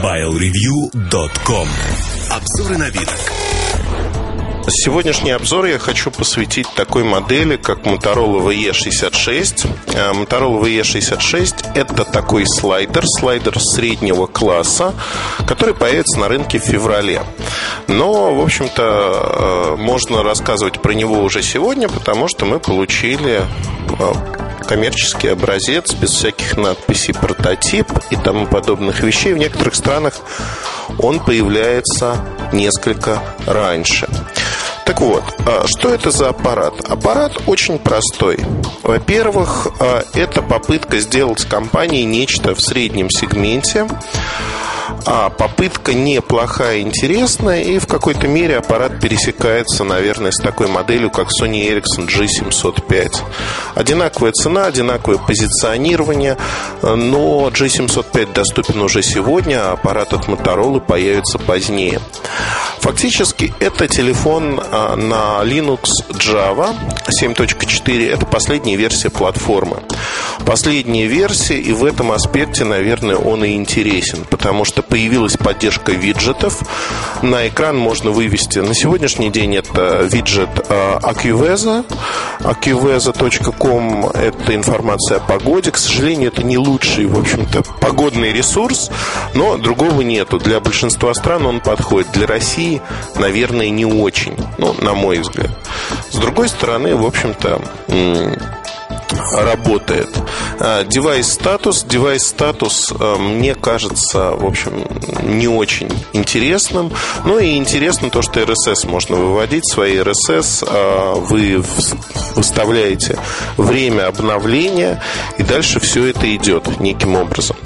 MobileReview.com Обзоры новинок Сегодняшний обзор я хочу посвятить такой модели, как Motorola VE66. Э, Motorola VE66 – это такой слайдер, слайдер среднего класса, который появится на рынке в феврале. Но, в общем-то, э, можно рассказывать про него уже сегодня, потому что мы получили э, коммерческий образец без всяких надписей прототип и тому подобных вещей. В некоторых странах он появляется несколько раньше. Так вот, а что это за аппарат? Аппарат очень простой. Во-первых, а, это попытка сделать с компанией нечто в среднем сегменте а попытка неплохая, интересная, и в какой-то мере аппарат пересекается, наверное, с такой моделью, как Sony Ericsson G705. Одинаковая цена, одинаковое позиционирование, но G705 доступен уже сегодня, а от Motorola появится позднее. Фактически это телефон а, на Linux Java 7.4. Это последняя версия платформы. Последняя версия, и в этом аспекте, наверное, он и интересен, потому что появилась поддержка виджетов. На экран можно вывести. На сегодняшний день это виджет Acuveza. AccuWeather.com – это информация о погоде. К сожалению, это не лучший, в общем-то, погодный ресурс, но другого нету. Для большинства стран он подходит. Для России, наверное, не очень, ну, на мой взгляд. С другой стороны, в общем-то, работает. Device status. Device status мне кажется, в общем, не очень интересным. Ну и интересно то, что RSS можно выводить. Свои RSS а, вы выставляете время обновления, и дальше все это идет неким образом.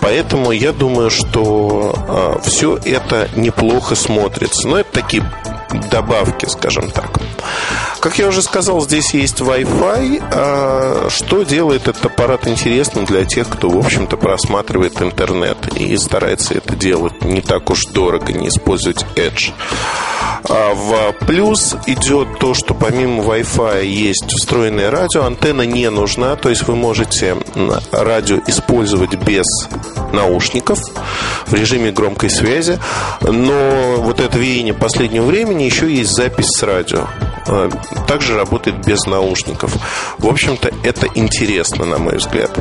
Поэтому я думаю, что а, все это неплохо смотрится. Но это такие добавки, скажем так. Как я уже сказал, здесь есть Wi-Fi, а, что делает этот аппарат интересным для тех, кто, в общем-то, просматривает интернет и старается это делать не так уж дорого, не использовать Edge. А в плюс идет то, что помимо Wi-Fi есть встроенное радио, антенна не нужна, то есть вы можете радио использовать без наушников в режиме громкой связи, но вот это веяние последнего времени еще есть запись с радио. А, также работает без наушников. В общем-то, это интересно, на мой взгляд.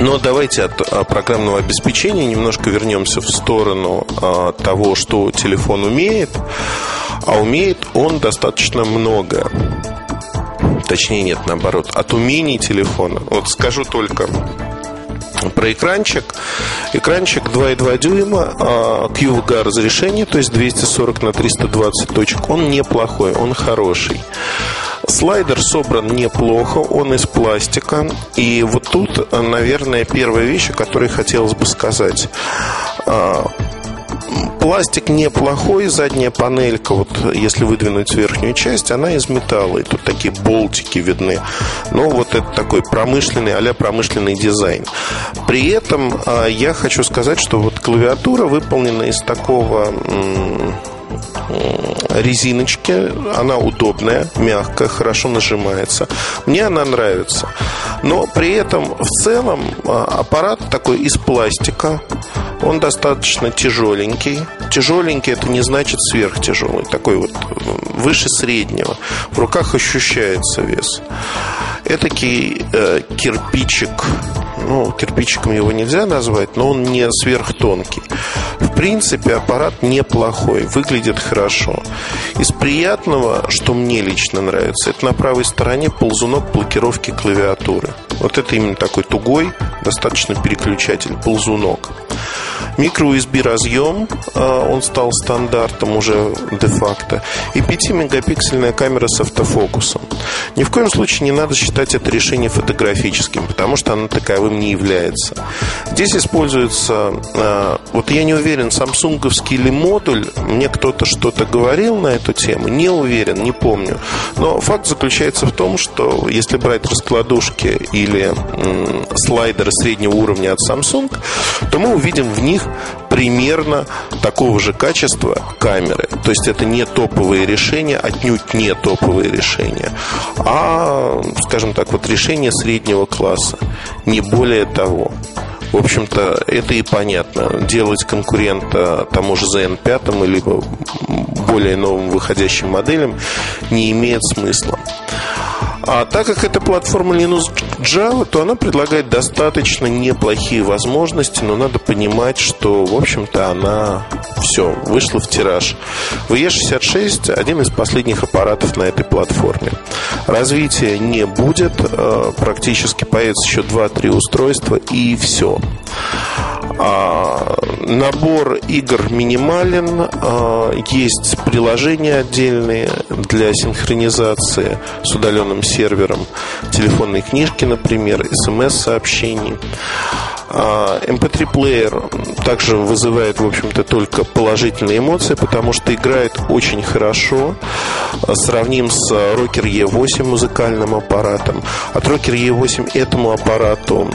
Но давайте от а, программного обеспечения немножко вернемся в сторону а, того, что телефон умеет. А умеет он достаточно много. Точнее, нет, наоборот. От умений телефона. Вот скажу только про экранчик. Экранчик 2,2 дюйма, QVGA разрешение, то есть 240 на 320 точек. Он неплохой, он хороший. Слайдер собран неплохо, он из пластика. И вот тут, наверное, первая вещь, о которой хотелось бы сказать. А, пластик неплохой, задняя панелька, вот если выдвинуть верхнюю часть, она из металла, и тут такие болтики видны. Но вот это такой промышленный, а промышленный дизайн. При этом а, я хочу сказать, что вот клавиатура выполнена из такого резиночки. Она удобная, мягкая, хорошо нажимается. Мне она нравится. Но при этом в целом а, аппарат такой из пластика. Он достаточно тяжеленький. Тяжеленький это не значит сверхтяжелый. Такой вот выше среднего. В руках ощущается вес. Этакий э, кирпичик ну, кирпичиком его нельзя назвать, но он не сверхтонкий. В принципе, аппарат неплохой, выглядит хорошо. Из приятного, что мне лично нравится, это на правой стороне ползунок блокировки клавиатуры. Вот это именно такой тугой, достаточно переключатель, ползунок. Микро-USB разъем, а, он стал стандартом уже де-факто. И 5-мегапиксельная камера с автофокусом. Ни в коем случае не надо считать это решение фотографическим, потому что оно таковым не является. Здесь используется, а, вот я не уверен, самсунговский или модуль, мне кто-то что-то говорил на эту тему, не уверен, не помню. Но факт заключается в том, что если брать раскладушки или слайдеры среднего уровня от Samsung, то мы увидим в них примерно такого же качества камеры. То есть это не топовые решения, отнюдь не топовые решения, а, скажем так, вот решение среднего класса, не более того. В общем-то, это и понятно. Делать конкурента тому же ZN5 или более новым выходящим моделям не имеет смысла. А так как это платформа Linux Java, то она предлагает достаточно неплохие возможности, но надо понимать, что, в общем-то, она все, вышла в тираж. VE66 – один из последних аппаратов на этой платформе. Развития не будет, э, практически появится еще 2-3 устройства и все. А, набор игр минимален, а, есть приложения отдельные для синхронизации с удаленным сервером, телефонные книжки, например, смс-сообщений. MP3-плеер а, также вызывает, в общем-то, только положительные эмоции, потому что играет очень хорошо. Сравним с Rocker E8 музыкальным аппаратом. От Rocker E8 этому аппарату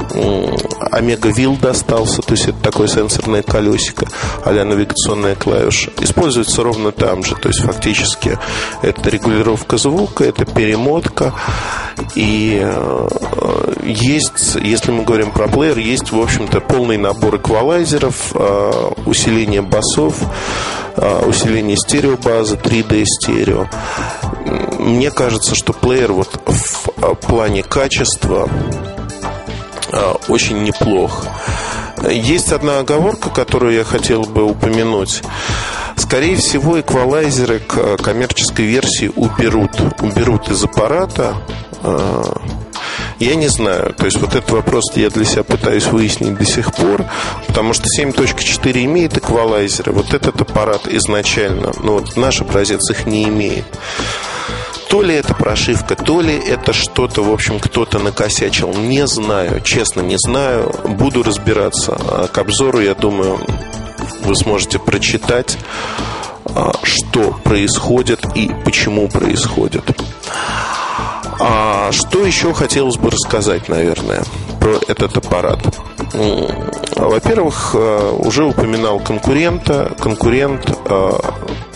Omega Wheel достался, то есть это такое сенсорное колесико, а навигационная клавиша. Используется ровно там же, то есть фактически это регулировка звука, это перемотка. И э, есть, если мы говорим про плеер, есть, в общем-то, полный набор эквалайзеров, э, усиление басов, э, усиление стереобазы, 3D стерео. Мне кажется, что плеер вот в плане качества очень неплох. Есть одна оговорка, которую я хотел бы упомянуть. Скорее всего, эквалайзеры к коммерческой версии уберут. Уберут из аппарата я не знаю. То есть вот этот вопрос я для себя пытаюсь выяснить до сих пор, потому что 7.4 имеет эквалайзеры. Вот этот аппарат изначально, ну вот наш образец их не имеет. То ли это прошивка, то ли это что-то, в общем, кто-то накосячил. Не знаю, честно не знаю. Буду разбираться. А к обзору, я думаю, вы сможете прочитать, а, что происходит и почему происходит. А что еще хотелось бы рассказать, наверное, про этот аппарат? Во-первых, э, уже упоминал конкурента, конкурент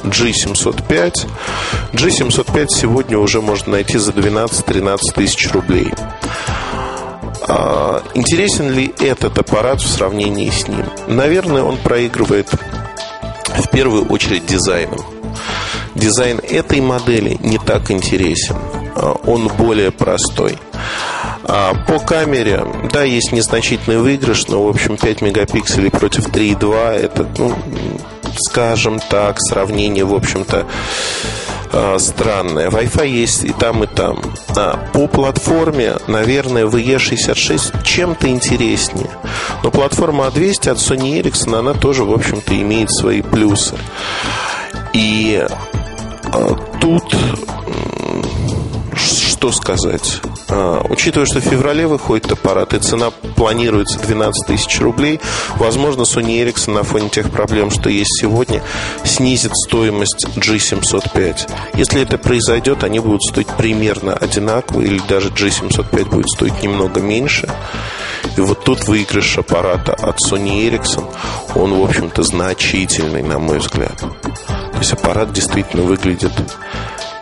G705. Э, G705 сегодня уже можно найти за 12-13 тысяч рублей. А, интересен ли этот аппарат в сравнении с ним? Наверное, он проигрывает в первую очередь дизайном. Дизайн этой модели не так интересен. А, он более простой. А, по камере, да, есть незначительный выигрыш, но, в общем, 5 мегапикселей против 3,2 это, ну, скажем так, сравнение, в общем-то, а, странное. Wi-Fi есть и там, и там. А по платформе, наверное, VE66 чем-то интереснее. Но платформа A200 от Sony Ericsson, она тоже, в общем-то, имеет свои плюсы. И тут что сказать? А, учитывая, что в феврале выходит аппарат, и цена планируется 12 тысяч рублей, возможно, Sony Ericsson на фоне тех проблем, что есть сегодня, снизит стоимость G705. Если это произойдет, они будут стоить примерно одинаково, или даже G705 будет стоить немного меньше. И вот тут выигрыш аппарата от Sony Ericsson, он, в общем-то, значительный, на мой взгляд. То есть аппарат действительно выглядит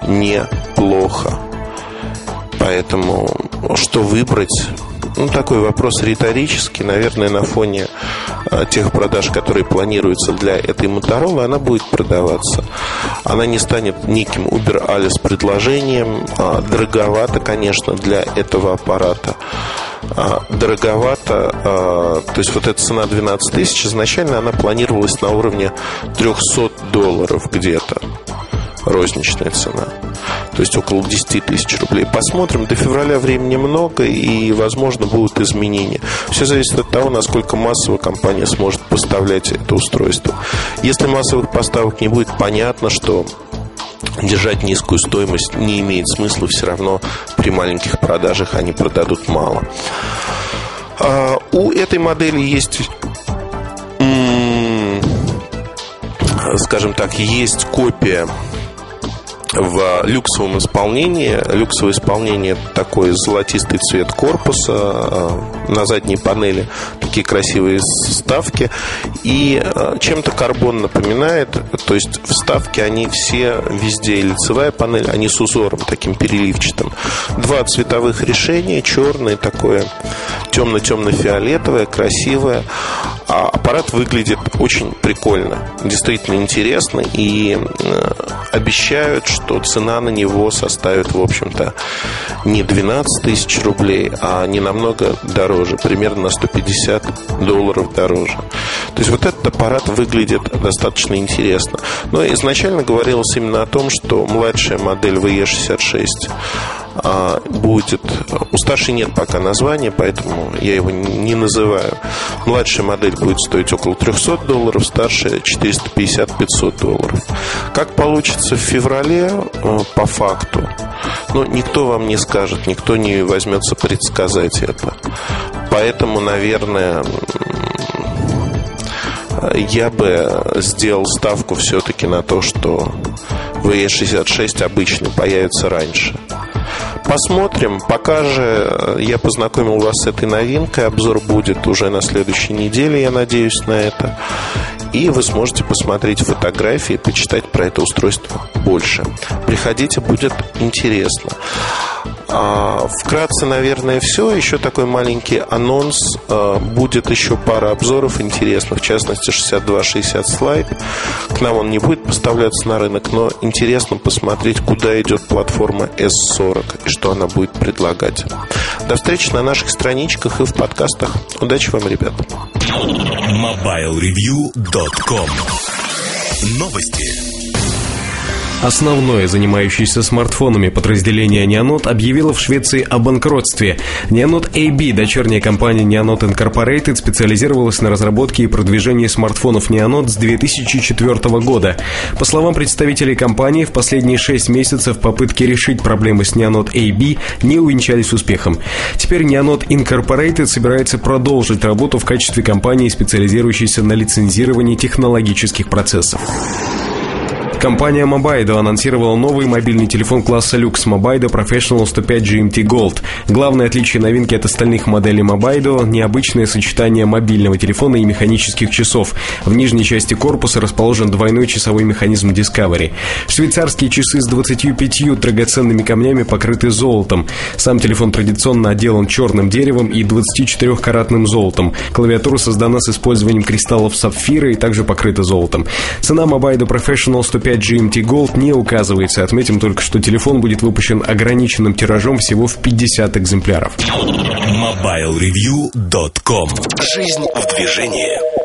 неплохо. Поэтому что выбрать? Ну, такой вопрос риторический. Наверное, на фоне а, тех продаж, которые планируются для этой Motorola, она будет продаваться. Она не станет неким Uber Alice предложением. А, дороговато, конечно, для этого аппарата. А, дороговато. То есть вот эта цена 12 тысяч, изначально она планировалась на уровне 300 долларов где-то розничная цена. То есть около 10 тысяч рублей. Посмотрим. До февраля времени много и, возможно, будут изменения. Все зависит от того, насколько массово компания сможет поставлять это устройство. Если массовых поставок не будет, понятно, что держать низкую стоимость не имеет смысла. Все равно при маленьких продажах они продадут мало. А у этой модели есть скажем так, есть копия в люксовом исполнении. Люксовое исполнение – такой золотистый цвет корпуса э, на задней панели, такие красивые вставки. И э, чем-то карбон напоминает, то есть вставки, они все везде, и лицевая панель, они с узором таким переливчатым. Два цветовых решения, черное такое, темно-темно-фиолетовое, красивое. А аппарат выглядит очень прикольно, действительно интересно и э, обещают, что цена на него составит, в общем-то, не 12 тысяч рублей, а не намного дороже, примерно на 150 долларов дороже. То есть вот этот аппарат выглядит достаточно интересно. Но изначально говорилось именно о том, что младшая модель VE66 а, будет... У старшей нет пока названия, поэтому я его не называю. Младшая модель будет стоить около 300 долларов, старшая 450-500 долларов. Как получится в феврале, э, по факту, ну, никто вам не скажет, никто не возьмется предсказать это. Поэтому, наверное, я бы сделал ставку все-таки на то, что VE66 обычно появится раньше. Посмотрим. Пока же э, я познакомил вас с этой новинкой. Обзор будет уже на следующей неделе, я надеюсь на это. И вы сможете посмотреть фотографии, почитать про это устройство больше. Приходите, будет интересно. А, вкратце, наверное, все. Еще такой маленький анонс. А, будет еще пара обзоров интересных, в частности, 62-60 слайд. К нам он не будет поставляться на рынок, но интересно посмотреть, куда идет платформа S40 и что она будет предлагать. До встречи на наших страничках и в подкастах. Удачи вам, ребят. MobileReview.com Новости. Основное занимающееся смартфонами подразделение Neonot объявило в Швеции о банкротстве. Neonot AB, дочерняя компания Neonot Incorporated, специализировалась на разработке и продвижении смартфонов Neonot с 2004 года. По словам представителей компании, в последние 6 месяцев попытки решить проблемы с Neonot AB не увенчались успехом. Теперь Neonot Incorporated собирается продолжить работу в качестве компании, специализирующейся на лицензировании технологических процессов. Компания Mobaido анонсировала новый мобильный телефон класса люкс Mobaido Professional 105 GMT Gold. Главное отличие новинки от остальных моделей Mobaido – необычное сочетание мобильного телефона и механических часов. В нижней части корпуса расположен двойной часовой механизм Discovery. Швейцарские часы с 25 драгоценными камнями покрыты золотом. Сам телефон традиционно отделан черным деревом и 24-каратным золотом. Клавиатура создана с использованием кристаллов сапфира и также покрыта золотом. Цена Mobaido Professional 105 GMT Gold не указывается. Отметим только, что телефон будет выпущен ограниченным тиражом всего в 50 экземпляров. MobileReview.com Жизнь в движении.